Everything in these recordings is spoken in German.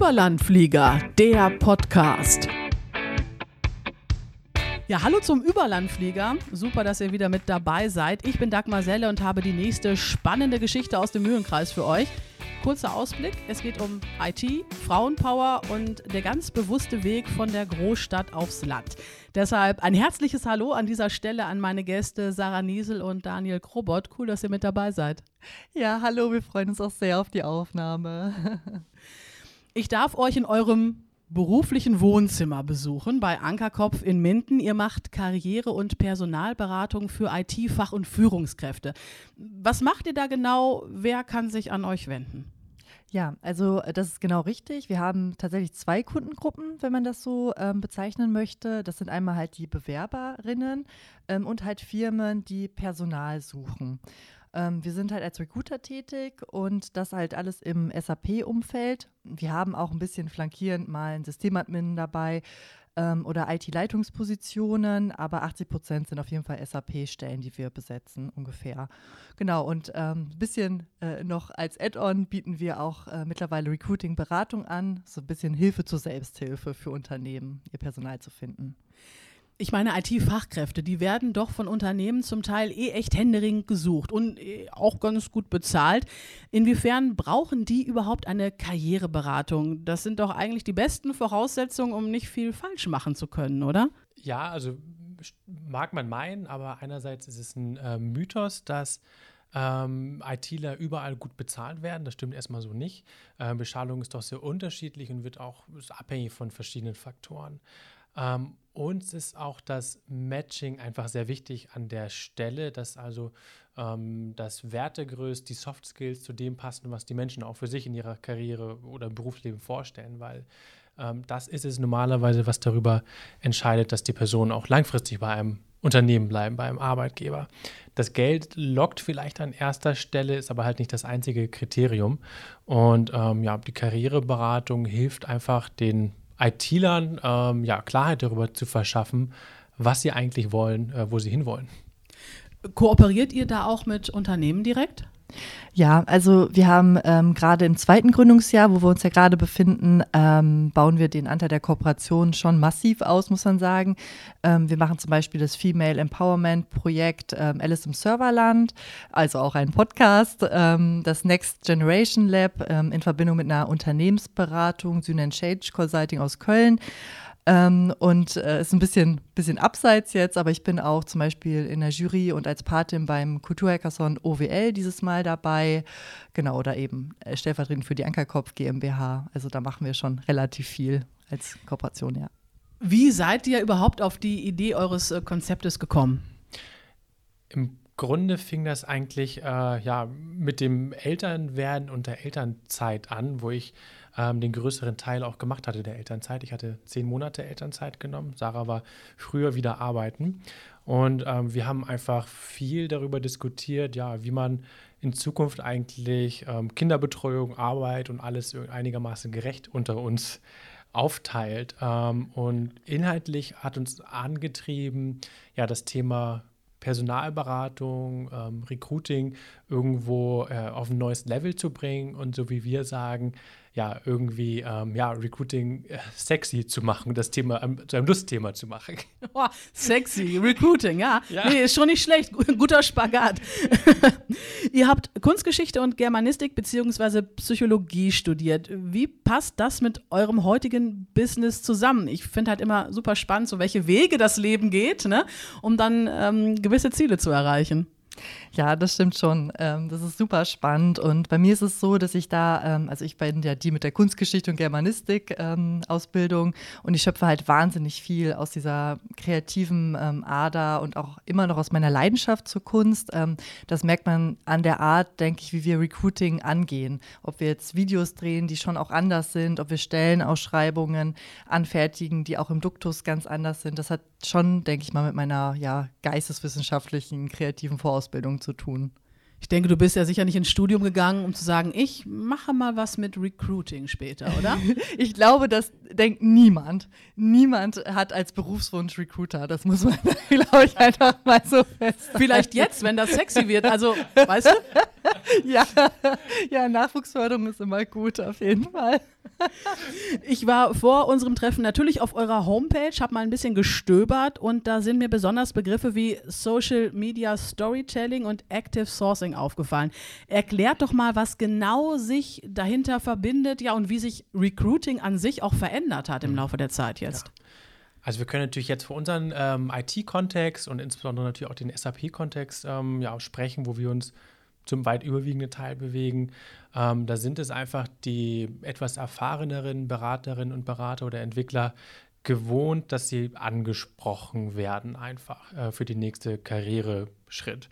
Überlandflieger, der Podcast. Ja, hallo zum Überlandflieger. Super, dass ihr wieder mit dabei seid. Ich bin Dagmar Selle und habe die nächste spannende Geschichte aus dem Mühlenkreis für euch. Kurzer Ausblick, es geht um IT, Frauenpower und der ganz bewusste Weg von der Großstadt aufs Land. Deshalb ein herzliches Hallo an dieser Stelle an meine Gäste Sarah Niesel und Daniel Krobot. Cool, dass ihr mit dabei seid. Ja, hallo, wir freuen uns auch sehr auf die Aufnahme. Ich darf euch in eurem beruflichen Wohnzimmer besuchen bei Ankerkopf in Minden. Ihr macht Karriere- und Personalberatung für IT-Fach- und Führungskräfte. Was macht ihr da genau? Wer kann sich an euch wenden? Ja, also äh, das ist genau richtig. Wir haben tatsächlich zwei Kundengruppen, wenn man das so ähm, bezeichnen möchte. Das sind einmal halt die Bewerberinnen ähm, und halt Firmen, die Personal suchen. Ähm, wir sind halt als Recruiter tätig und das halt alles im SAP-Umfeld. Wir haben auch ein bisschen flankierend mal einen Systemadmin dabei ähm, oder IT-Leitungspositionen, aber 80 Prozent sind auf jeden Fall SAP-Stellen, die wir besetzen, ungefähr. Genau, und ein ähm, bisschen äh, noch als Add-on bieten wir auch äh, mittlerweile Recruiting-Beratung an, so ein bisschen Hilfe zur Selbsthilfe für Unternehmen, ihr Personal zu finden ich meine, IT-Fachkräfte, die werden doch von Unternehmen zum Teil eh echt händeringend gesucht und eh auch ganz gut bezahlt. Inwiefern brauchen die überhaupt eine Karriereberatung? Das sind doch eigentlich die besten Voraussetzungen, um nicht viel falsch machen zu können, oder? Ja, also mag man meinen, aber einerseits ist es ein äh, Mythos, dass ähm, ITler überall gut bezahlt werden. Das stimmt erstmal so nicht. Äh, Bezahlung ist doch sehr unterschiedlich und wird auch abhängig von verschiedenen Faktoren. Ähm, uns ist auch das Matching einfach sehr wichtig an der Stelle, dass also ähm, das Wertegerüst, die Soft Skills zu dem passen, was die Menschen auch für sich in ihrer Karriere oder Berufsleben vorstellen, weil ähm, das ist es normalerweise, was darüber entscheidet, dass die Personen auch langfristig bei einem Unternehmen bleiben, bei einem Arbeitgeber. Das Geld lockt vielleicht an erster Stelle, ist aber halt nicht das einzige Kriterium. Und ähm, ja, die Karriereberatung hilft einfach den IT-Lern ähm, ja, Klarheit darüber zu verschaffen, was sie eigentlich wollen, äh, wo sie hinwollen. Kooperiert ihr da auch mit Unternehmen direkt? Ja, also wir haben ähm, gerade im zweiten Gründungsjahr, wo wir uns ja gerade befinden, ähm, bauen wir den Anteil der Kooperation schon massiv aus, muss man sagen. Ähm, wir machen zum Beispiel das Female Empowerment Projekt ähm, Alice im Serverland, also auch ein Podcast, ähm, das Next Generation Lab ähm, in Verbindung mit einer Unternehmensberatung, Synen Change Consulting aus Köln. Ähm, und äh, ist ein bisschen, bisschen abseits jetzt, aber ich bin auch zum Beispiel in der Jury und als Patin beim Kulturhackathon OWL dieses Mal dabei. Genau, oder eben äh, stellvertretend für die Ankerkopf GmbH. Also da machen wir schon relativ viel als Kooperation, ja. Wie seid ihr überhaupt auf die Idee eures äh, Konzeptes gekommen? Im Grunde fing das eigentlich äh, ja, mit dem Elternwerden und der Elternzeit an, wo ich ähm, den größeren Teil auch gemacht hatte der Elternzeit. Ich hatte zehn Monate Elternzeit genommen. Sarah war früher wieder arbeiten. Und ähm, wir haben einfach viel darüber diskutiert, ja, wie man in Zukunft eigentlich ähm, Kinderbetreuung, Arbeit und alles einigermaßen gerecht unter uns aufteilt. Ähm, und inhaltlich hat uns angetrieben, ja, das Thema Personalberatung, ähm, Recruiting irgendwo äh, auf ein neues Level zu bringen. Und so wie wir sagen, ja, irgendwie ähm, ja, Recruiting äh, sexy zu machen, das Thema ähm, zu einem Lustthema zu machen. Oh, sexy, Recruiting, ja. ja. Nee, ist schon nicht schlecht. Guter Spagat. Ihr habt Kunstgeschichte und Germanistik bzw. Psychologie studiert. Wie passt das mit eurem heutigen Business zusammen? Ich finde halt immer super spannend, so welche Wege das Leben geht, ne, um dann ähm, gewisse Ziele zu erreichen. Ja, das stimmt schon. Ähm, das ist super spannend. Und bei mir ist es so, dass ich da, ähm, also ich bin ja die mit der Kunstgeschichte und Germanistik ähm, und ich schöpfe halt wahnsinnig viel aus dieser kreativen ähm, Ader und auch immer noch aus meiner Leidenschaft zur Kunst. Ähm, das merkt man an der Art, denke ich, wie wir Recruiting angehen. Ob wir jetzt Videos drehen, die schon auch anders sind, ob wir Stellenausschreibungen anfertigen, die auch im Duktus ganz anders sind. Das hat schon, denke ich mal, mit meiner ja, geisteswissenschaftlichen, kreativen Vorausbildung zu tun. Ich denke, du bist ja sicher nicht ins Studium gegangen, um zu sagen, ich mache mal was mit Recruiting später, oder? ich glaube, dass denkt niemand, niemand hat als Berufswunsch Recruiter. Das muss man, glaube ich, einfach mal so festhalten. Vielleicht jetzt, wenn das sexy wird. Also, weißt du? ja, ja, Nachwuchsförderung ist immer gut, auf jeden Fall. Ich war vor unserem Treffen natürlich auf eurer Homepage, habe mal ein bisschen gestöbert und da sind mir besonders Begriffe wie Social Media Storytelling und Active Sourcing aufgefallen. Erklärt doch mal, was genau sich dahinter verbindet, ja, und wie sich Recruiting an sich auch verändert hat im mhm. Laufe der Zeit jetzt. Ja. Also wir können natürlich jetzt für unseren ähm, IT-Kontext und insbesondere natürlich auch den SAP-Kontext ähm, ja, sprechen, wo wir uns zum weit überwiegenden Teil bewegen. Ähm, da sind es einfach die etwas erfahreneren Beraterinnen und Berater oder Entwickler gewohnt, dass sie angesprochen werden, einfach äh, für den nächsten Karriereschritt.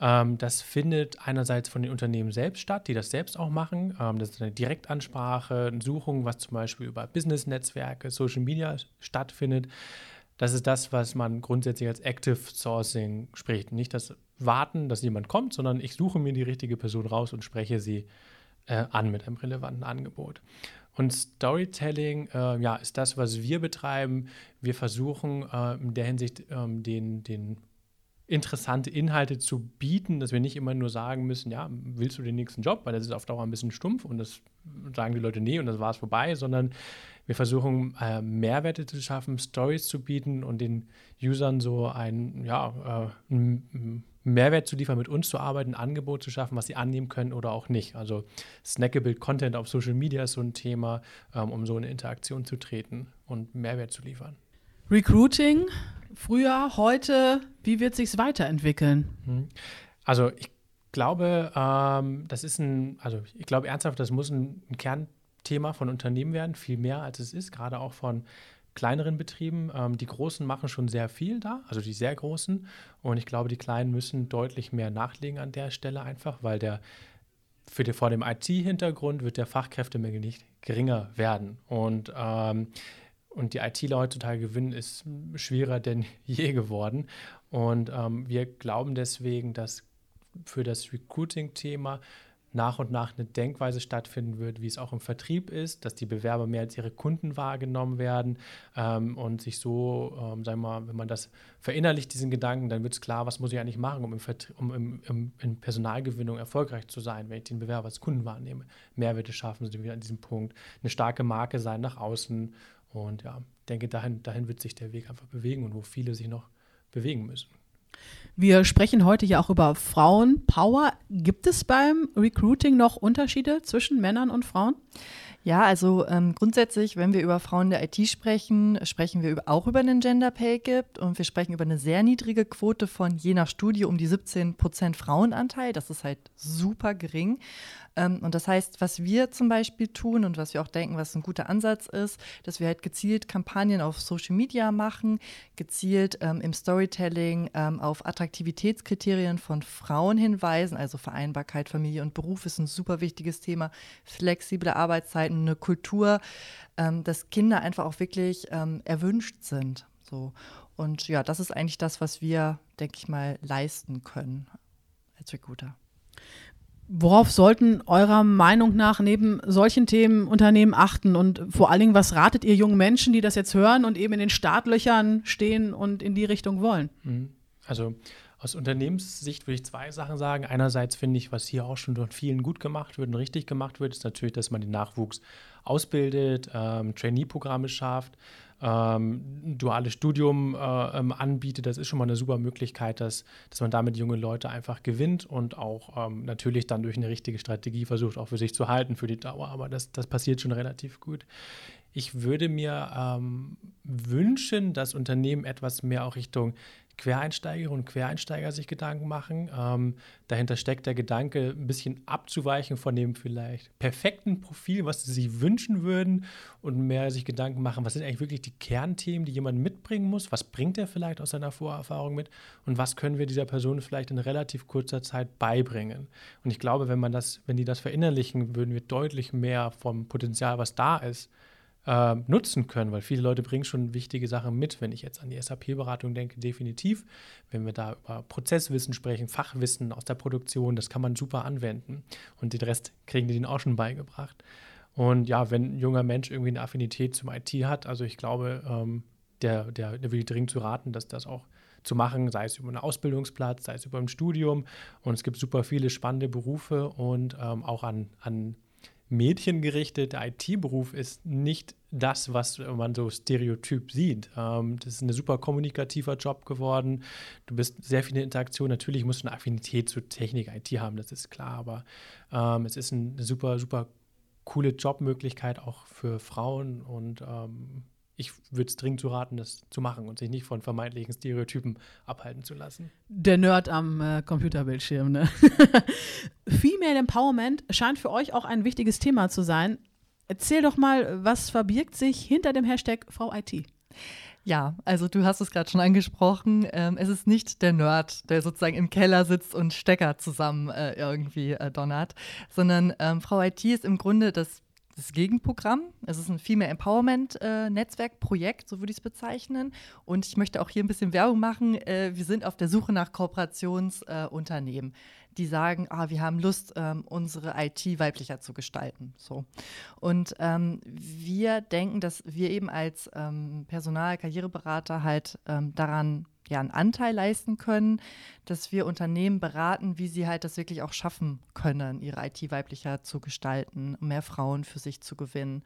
Ähm, das findet einerseits von den Unternehmen selbst statt, die das selbst auch machen. Ähm, das ist eine Direktansprache, eine Suchung, was zum Beispiel über Business-Netzwerke, Social Media stattfindet. Das ist das, was man grundsätzlich als Active Sourcing spricht. Nicht das Warten, dass jemand kommt, sondern ich suche mir die richtige Person raus und spreche sie äh, an mit einem relevanten Angebot. Und Storytelling äh, ja, ist das, was wir betreiben. Wir versuchen äh, in der Hinsicht ähm, den, den interessante Inhalte zu bieten, dass wir nicht immer nur sagen müssen, ja, willst du den nächsten Job, weil das ist auf Dauer ein bisschen stumpf und das sagen die Leute nee und das war es vorbei, sondern wir versuchen äh, Mehrwerte zu schaffen, Stories zu bieten und den Usern so ein, ja, äh, einen Mehrwert zu liefern, mit uns zu arbeiten, ein Angebot zu schaffen, was sie annehmen können oder auch nicht. Also snackable Content auf Social Media ist so ein Thema, ähm, um so in Interaktion zu treten und Mehrwert zu liefern. Recruiting früher, heute, wie wird sich weiterentwickeln? Mhm. Also ich glaube, ähm, das ist ein, also ich glaube ernsthaft, das muss ein, ein, Kernthema von Unternehmen werden, viel mehr als es ist, gerade auch von kleineren Betrieben. Ähm, die Großen machen schon sehr viel da, also die sehr Großen. Und ich glaube, die Kleinen müssen deutlich mehr nachlegen an der Stelle einfach, weil der für die, vor dem IT-Hintergrund wird der Fachkräftemangel nicht geringer werden. Und ähm, und die ITler heutzutage gewinnen, ist schwerer denn je geworden. Und ähm, wir glauben deswegen, dass für das Recruiting-Thema nach und nach eine Denkweise stattfinden wird, wie es auch im Vertrieb ist, dass die Bewerber mehr als ihre Kunden wahrgenommen werden ähm, und sich so, ähm, sagen wir mal, wenn man das verinnerlicht, diesen Gedanken, dann wird es klar, was muss ich eigentlich machen, um, im um im, im, in Personalgewinnung erfolgreich zu sein, wenn ich den Bewerber als Kunden wahrnehme. Mehrwerte schaffen, sind wir an diesem Punkt. Eine starke Marke sein nach außen und ja, denke, dahin, dahin wird sich der Weg einfach bewegen und wo viele sich noch bewegen müssen. Wir sprechen heute ja auch über Frauenpower. Gibt es beim Recruiting noch Unterschiede zwischen Männern und Frauen? Ja, also ähm, grundsätzlich, wenn wir über Frauen der IT sprechen, sprechen wir auch über einen Gender Pay Gap und wir sprechen über eine sehr niedrige Quote von je nach Studie um die 17 Prozent Frauenanteil. Das ist halt super gering. Ähm, und das heißt, was wir zum Beispiel tun und was wir auch denken, was ein guter Ansatz ist, dass wir halt gezielt Kampagnen auf Social Media machen, gezielt ähm, im Storytelling ähm, auf Attraktivitätskriterien von Frauen hinweisen, also Vereinbarkeit, Familie und Beruf ist ein super wichtiges Thema, flexible Arbeitszeiten, eine Kultur, ähm, dass Kinder einfach auch wirklich ähm, erwünscht sind. So. Und ja, das ist eigentlich das, was wir, denke ich mal, leisten können als Recruiter. Worauf sollten eurer Meinung nach neben solchen Themen Unternehmen achten? Und vor allen Dingen, was ratet ihr jungen Menschen, die das jetzt hören und eben in den Startlöchern stehen und in die Richtung wollen? Mhm. Also aus Unternehmenssicht würde ich zwei Sachen sagen. Einerseits finde ich, was hier auch schon von vielen gut gemacht wird und richtig gemacht wird, ist natürlich, dass man den Nachwuchs ausbildet, ähm, Trainee-Programme schafft, ähm, duales Studium äh, ähm, anbietet. Das ist schon mal eine super Möglichkeit, dass, dass man damit junge Leute einfach gewinnt und auch ähm, natürlich dann durch eine richtige Strategie versucht, auch für sich zu halten für die Dauer. Aber das, das passiert schon relativ gut. Ich würde mir ähm, wünschen, dass Unternehmen etwas mehr auch Richtung Quereinsteigerinnen und Quereinsteiger sich Gedanken machen. Ähm, dahinter steckt der Gedanke, ein bisschen abzuweichen von dem vielleicht perfekten Profil, was sie sich wünschen würden und mehr sich Gedanken machen, was sind eigentlich wirklich die Kernthemen, die jemand mitbringen muss, was bringt er vielleicht aus seiner Vorerfahrung mit und was können wir dieser Person vielleicht in relativ kurzer Zeit beibringen. Und ich glaube, wenn man das, wenn die das verinnerlichen, würden wir deutlich mehr vom Potenzial, was da ist, äh, nutzen können, weil viele Leute bringen schon wichtige Sachen mit. Wenn ich jetzt an die SAP-Beratung denke, definitiv. Wenn wir da über Prozesswissen sprechen, Fachwissen aus der Produktion, das kann man super anwenden. Und den Rest kriegen die denen auch schon beigebracht. Und ja, wenn ein junger Mensch irgendwie eine Affinität zum IT hat, also ich glaube, ähm, der, der, der will dringend zu raten, dass das auch zu machen, sei es über einen Ausbildungsplatz, sei es über ein Studium. Und es gibt super viele spannende Berufe und ähm, auch an, an Mädchen gerichtet. Der IT-Beruf ist nicht das, was man so stereotyp sieht. Ähm, das ist ein super kommunikativer Job geworden. Du bist sehr viele Interaktionen. Natürlich musst du eine Affinität zu Technik, IT haben, das ist klar, aber ähm, es ist eine super, super coole Jobmöglichkeit auch für Frauen und ähm, ich würde es dringend zu raten, das zu machen und sich nicht von vermeintlichen Stereotypen abhalten zu lassen. Der Nerd am äh, Computerbildschirm, ne? Female Empowerment scheint für euch auch ein wichtiges Thema zu sein. Erzähl doch mal, was verbirgt sich hinter dem Hashtag VIT? Ja, also du hast es gerade schon angesprochen. Ähm, es ist nicht der Nerd, der sozusagen im Keller sitzt und Stecker zusammen äh, irgendwie äh, donnert, sondern ähm, Frau IT ist im Grunde das das Gegenprogramm. Es ist ein Female Empowerment äh, Netzwerkprojekt, so würde ich es bezeichnen. Und ich möchte auch hier ein bisschen Werbung machen. Äh, wir sind auf der Suche nach Kooperationsunternehmen, äh, die sagen, ah, wir haben Lust, ähm, unsere IT weiblicher zu gestalten. So. Und ähm, wir denken, dass wir eben als ähm, Personal-Karriereberater halt ähm, daran ja, einen Anteil leisten können, dass wir Unternehmen beraten, wie sie halt das wirklich auch schaffen können, ihre IT weiblicher zu gestalten, mehr Frauen für sich zu gewinnen.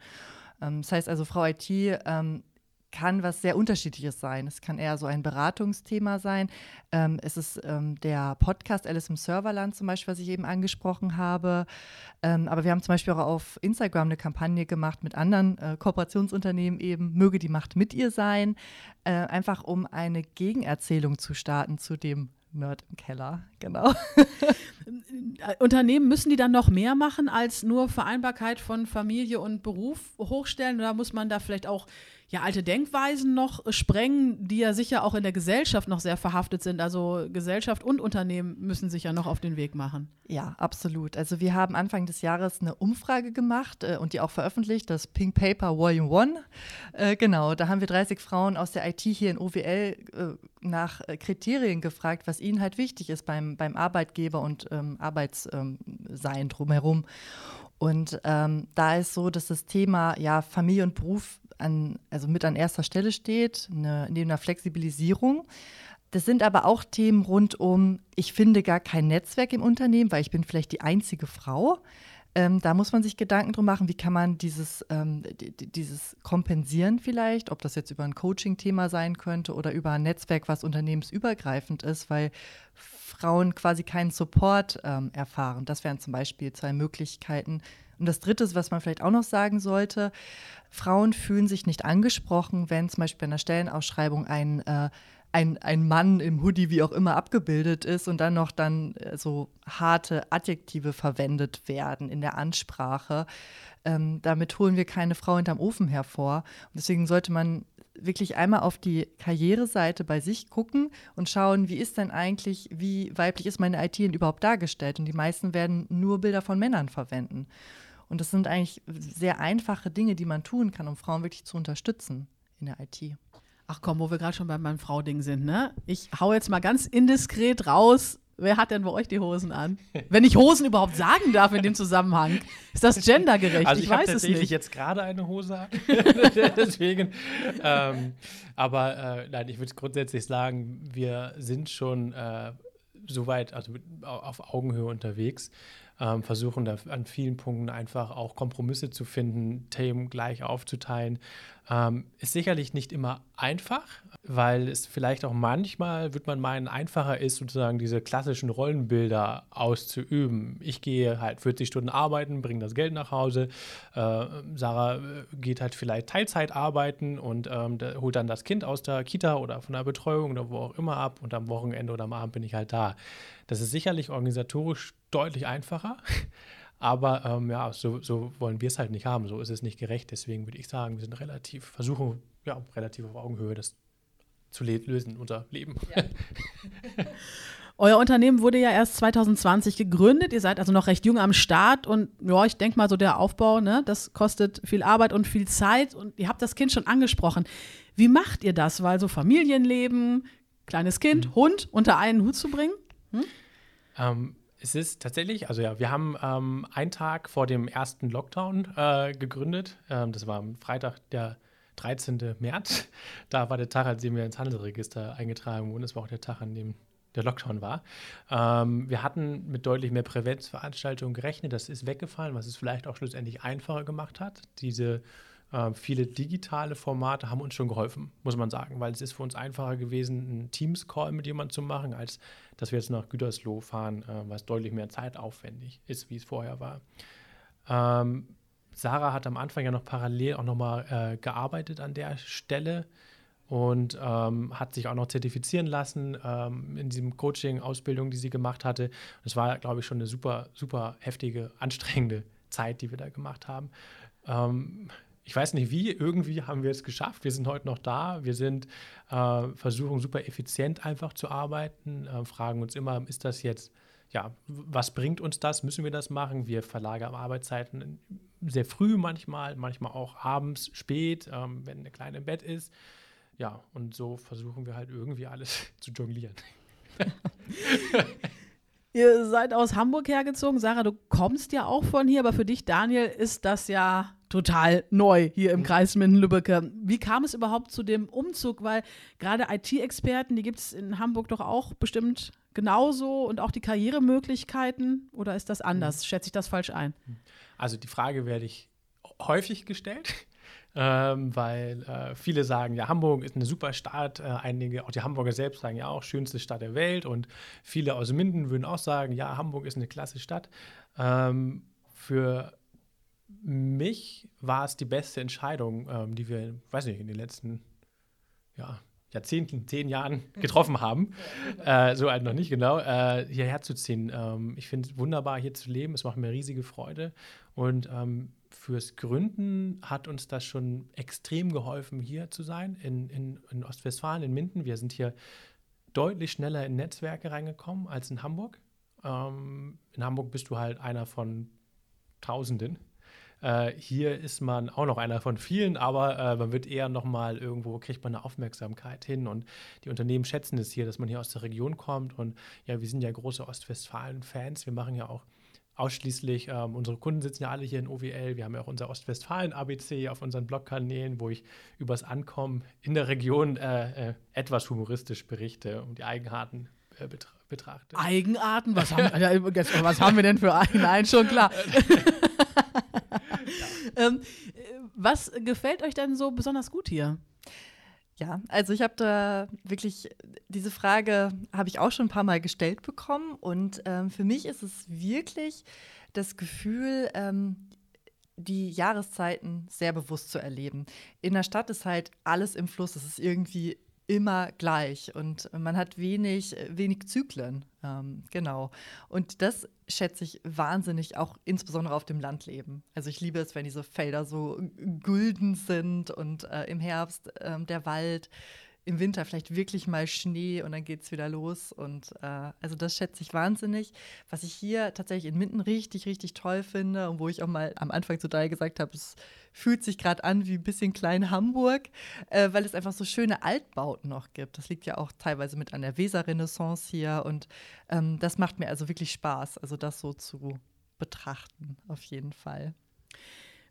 Ähm, das heißt also, Frau IT ähm, kann was sehr Unterschiedliches sein. Es kann eher so ein Beratungsthema sein. Ähm, es ist ähm, der Podcast Alice im Serverland zum Beispiel, was ich eben angesprochen habe. Ähm, aber wir haben zum Beispiel auch auf Instagram eine Kampagne gemacht mit anderen äh, Kooperationsunternehmen eben, möge die Macht mit ihr sein, äh, einfach um eine Gegenerzählung zu starten zu dem Nerd im Keller, genau. Unternehmen müssen die dann noch mehr machen als nur Vereinbarkeit von Familie und Beruf hochstellen? Oder muss man da vielleicht auch ja, alte Denkweisen noch sprengen, die ja sicher auch in der Gesellschaft noch sehr verhaftet sind. Also Gesellschaft und Unternehmen müssen sich ja noch auf den Weg machen. Ja, absolut. Also wir haben Anfang des Jahres eine Umfrage gemacht äh, und die auch veröffentlicht, das Pink Paper Volume 1. Äh, genau, da haben wir 30 Frauen aus der IT hier in OWL äh, nach äh, Kriterien gefragt, was ihnen halt wichtig ist beim, beim Arbeitgeber und ähm, Arbeitssein ähm, drumherum. Und ähm, da ist so, dass das Thema ja, Familie und Beruf an, also mit an erster Stelle steht, eine, neben einer Flexibilisierung. Das sind aber auch Themen rund um, ich finde gar kein Netzwerk im Unternehmen, weil ich bin vielleicht die einzige Frau. Ähm, da muss man sich Gedanken drum machen, wie kann man dieses, ähm, dieses kompensieren vielleicht, ob das jetzt über ein Coaching-Thema sein könnte oder über ein Netzwerk, was unternehmensübergreifend ist, weil Frauen quasi keinen Support ähm, erfahren. Das wären zum Beispiel zwei Möglichkeiten, und das Dritte, was man vielleicht auch noch sagen sollte, Frauen fühlen sich nicht angesprochen, wenn zum Beispiel bei einer Stellenausschreibung ein, äh, ein, ein Mann im Hoodie, wie auch immer, abgebildet ist und dann noch dann äh, so harte Adjektive verwendet werden in der Ansprache. Ähm, damit holen wir keine Frau hinterm Ofen hervor. Und deswegen sollte man wirklich einmal auf die Karriereseite bei sich gucken und schauen, wie ist denn eigentlich, wie weiblich ist meine IT denn überhaupt dargestellt? Und die meisten werden nur Bilder von Männern verwenden. Und das sind eigentlich sehr einfache Dinge, die man tun kann, um Frauen wirklich zu unterstützen in der IT. Ach komm, wo wir gerade schon beim meinem Frau-Ding sind, ne? Ich hau jetzt mal ganz indiskret raus. Wer hat denn bei euch die Hosen an? Wenn ich Hosen überhaupt sagen darf in dem Zusammenhang. Ist das gendergerecht? Also ich, ich weiß es nicht. Ich jetzt gerade eine Hose an. Deswegen. Ähm, aber äh, nein, ich würde grundsätzlich sagen, wir sind schon äh, soweit, also mit, auf Augenhöhe unterwegs ähm, versuchen da an vielen Punkten einfach auch Kompromisse zu finden, Themen gleich aufzuteilen. Ähm, ist sicherlich nicht immer einfach, weil es vielleicht auch manchmal, wird man meinen, einfacher ist, sozusagen diese klassischen Rollenbilder auszuüben. Ich gehe halt 40 Stunden arbeiten, bringe das Geld nach Hause. Äh, Sarah äh, geht halt vielleicht Teilzeit arbeiten und ähm, holt dann das Kind aus der Kita oder von der Betreuung oder wo auch immer ab und am Wochenende oder am Abend bin ich halt da. Das ist sicherlich organisatorisch deutlich einfacher. Aber ähm, ja, so, so wollen wir es halt nicht haben. So ist es nicht gerecht. Deswegen würde ich sagen, wir sind relativ, versuchen, ja, relativ auf Augenhöhe das zu lösen, unser Leben. Ja. Euer Unternehmen wurde ja erst 2020 gegründet. Ihr seid also noch recht jung am Start und ja, ich denke mal so der Aufbau, ne, das kostet viel Arbeit und viel Zeit und ihr habt das Kind schon angesprochen. Wie macht ihr das? Weil so Familienleben, kleines Kind, mhm. Hund unter einen Hut zu bringen? Hm? Ähm, Es ist tatsächlich, also ja, wir haben ähm, einen Tag vor dem ersten Lockdown äh, gegründet. Ähm, das war am Freitag, der 13. März. Da war der Tag, an dem wir ins Handelsregister eingetragen wurden. Das war auch der Tag, an dem der Lockdown war. Ähm, wir hatten mit deutlich mehr Prävenzveranstaltungen gerechnet. Das ist weggefallen, was es vielleicht auch schlussendlich einfacher gemacht hat. Diese viele digitale Formate haben uns schon geholfen, muss man sagen, weil es ist für uns einfacher gewesen, einen Teams-Call mit jemandem zu machen, als dass wir jetzt nach Gütersloh fahren, äh, was deutlich mehr zeitaufwendig ist, wie es vorher war. Ähm, Sarah hat am Anfang ja noch parallel auch nochmal äh, gearbeitet an der Stelle und ähm, hat sich auch noch zertifizieren lassen ähm, in diesem Coaching-Ausbildung, die sie gemacht hatte. Das war, glaube ich, schon eine super, super heftige, anstrengende Zeit, die wir da gemacht haben. Ähm, ich weiß nicht wie, irgendwie haben wir es geschafft. Wir sind heute noch da. Wir sind, äh, versuchen super effizient einfach zu arbeiten, äh, fragen uns immer, ist das jetzt, ja, was bringt uns das? Müssen wir das machen? Wir verlagern Arbeitszeiten sehr früh manchmal, manchmal auch abends spät, ähm, wenn der Kleine im Bett ist. Ja, und so versuchen wir halt irgendwie alles zu jonglieren. Ihr seid aus Hamburg hergezogen. Sarah, du kommst ja auch von hier, aber für dich, Daniel, ist das ja total neu hier im mhm. Kreis Minden-Lübbecke. Wie kam es überhaupt zu dem Umzug? Weil gerade IT-Experten, die gibt es in Hamburg doch auch bestimmt genauso und auch die Karrieremöglichkeiten. Oder ist das anders? Mhm. Schätze ich das falsch ein? Also die Frage werde ich häufig gestellt ähm, weil äh, viele sagen, ja, Hamburg ist eine super Stadt. Äh, einige, auch die Hamburger selbst sagen ja auch, schönste Stadt der Welt. Und viele aus Minden würden auch sagen, ja, Hamburg ist eine klasse Stadt. Ähm, für mich war es die beste Entscheidung, ähm, die wir, weiß nicht, in den letzten ja, Jahrzehnten, zehn Jahren getroffen haben. äh, so alt noch nicht genau, äh, hierher zu ziehen. Ähm, ich finde es wunderbar, hier zu leben. Es macht mir riesige Freude. Und ähm, fürs Gründen hat uns das schon extrem geholfen, hier zu sein, in, in, in Ostwestfalen, in Minden. Wir sind hier deutlich schneller in Netzwerke reingekommen als in Hamburg. Ähm, in Hamburg bist du halt einer von Tausenden. Äh, hier ist man auch noch einer von vielen, aber äh, man wird eher nochmal irgendwo, kriegt man eine Aufmerksamkeit hin und die Unternehmen schätzen es hier, dass man hier aus der Region kommt und ja, wir sind ja große Ostwestfalen-Fans. Wir machen ja auch ausschließlich, ähm, unsere Kunden sitzen ja alle hier in OWL. Wir haben ja auch unser Ostwestfalen-ABC auf unseren Blogkanälen, wo ich übers Ankommen in der Region äh, äh, etwas humoristisch berichte und die Eigenarten äh, betra betrachte. Eigenarten? Was haben, was haben wir denn für einen? Nein, schon klar. ähm, was gefällt euch denn so besonders gut hier? Ja, also ich habe da wirklich, diese Frage habe ich auch schon ein paar Mal gestellt bekommen und ähm, für mich ist es wirklich das Gefühl, ähm, die Jahreszeiten sehr bewusst zu erleben. In der Stadt ist halt alles im Fluss, es ist irgendwie immer gleich und man hat wenig, wenig Zyklen. Ähm, genau. Und das schätze ich wahnsinnig, auch insbesondere auf dem Landleben. Also ich liebe es, wenn diese Felder so gülden sind und äh, im Herbst äh, der Wald im Winter vielleicht wirklich mal Schnee und dann geht es wieder los. Und äh, also das schätze ich wahnsinnig. Was ich hier tatsächlich in Minden richtig, richtig toll finde und wo ich auch mal am Anfang zu Dai gesagt habe, es fühlt sich gerade an wie ein bisschen klein Hamburg, äh, weil es einfach so schöne Altbauten noch gibt. Das liegt ja auch teilweise mit an der Weserrenaissance hier und ähm, das macht mir also wirklich Spaß, also das so zu betrachten, auf jeden Fall.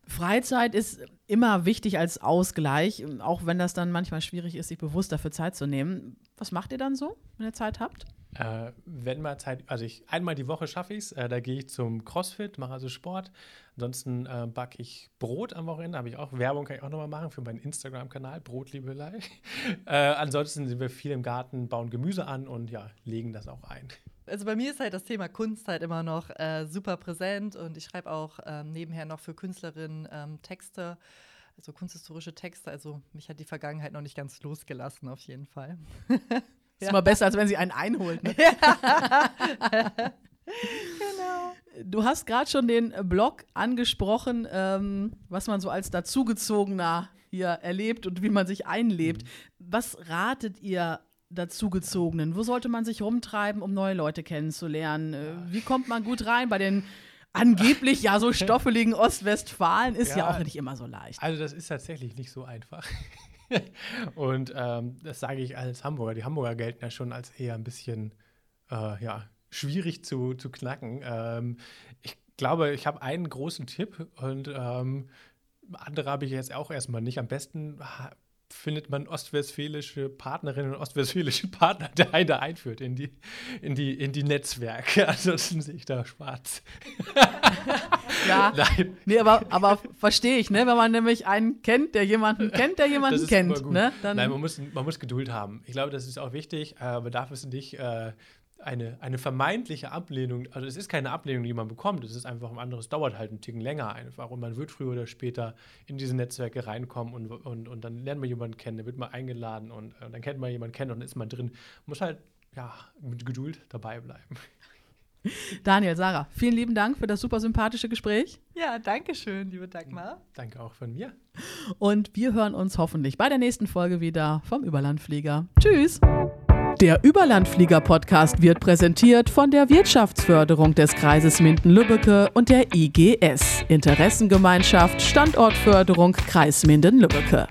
Freizeit ist immer wichtig als Ausgleich, auch wenn das dann manchmal schwierig ist, sich bewusst dafür Zeit zu nehmen. Was macht ihr dann so, wenn ihr Zeit habt? Äh, wenn mal Zeit, also ich einmal die Woche schaffe ich es, äh, da gehe ich zum CrossFit, mache also Sport. Ansonsten äh, backe ich Brot am Wochenende, habe ich auch Werbung, kann ich auch nochmal machen für meinen Instagram-Kanal, Brotliebelei. äh, ansonsten sind wir viel im Garten, bauen Gemüse an und ja, legen das auch ein also bei mir ist halt das Thema Kunst halt immer noch äh, super präsent und ich schreibe auch ähm, nebenher noch für Künstlerinnen ähm, Texte, also kunsthistorische Texte. Also mich hat die Vergangenheit noch nicht ganz losgelassen, auf jeden Fall. Ist ja. immer besser, als wenn sie einen einholt. Ne? genau. Du hast gerade schon den Blog angesprochen, ähm, was man so als dazugezogener hier erlebt und wie man sich einlebt. Mhm. Was ratet ihr dazugezogenen? Wo sollte man sich rumtreiben, um neue Leute kennenzulernen? Äh, wie kommt man gut rein bei den angeblich ja so stoffeligen Ostwestfalen? Ist ja, ja auch nicht immer so leicht. Also das ist tatsächlich nicht so einfach. Und ähm, das sage ich als Hamburger. Die Hamburger gelten ja schon als eher ein bisschen, äh, ja, schwierig zu, zu knacken. Ähm, ich glaube, ich habe einen großen Tipp und ähm, andere habe ich jetzt auch erstmal nicht. Am besten findet man ostwestfälische Partnerinnen und ostwestfälische Partner, der eine einführt in die, in die, in die Netzwerke. Ansonsten sehe ich da schwarz. ja, Nein. Nee, aber, aber verstehe ich, ne? wenn man nämlich einen kennt, der jemanden kennt, der jemanden kennt. Ne? Dann Nein, man muss, man muss Geduld haben. Ich glaube, das ist auch wichtig. Äh, man darf es nicht äh, eine, eine vermeintliche Ablehnung, also es ist keine Ablehnung, die man bekommt, es ist einfach ein anderes, dauert halt einen Ticken länger einfach und man wird früher oder später in diese Netzwerke reinkommen und, und, und dann lernt man jemanden kennen, dann wird man eingeladen und, und dann kennt man jemanden kennen und dann ist man drin. Muss halt, ja, mit Geduld dabei bleiben. Daniel, Sarah, vielen lieben Dank für das super sympathische Gespräch. Ja, danke schön, liebe Dagmar. Danke auch von mir. Und wir hören uns hoffentlich bei der nächsten Folge wieder vom Überlandflieger. Tschüss! Der Überlandflieger-Podcast wird präsentiert von der Wirtschaftsförderung des Kreises Minden-Lübbecke und der IGS, Interessengemeinschaft Standortförderung Kreis Minden-Lübbecke.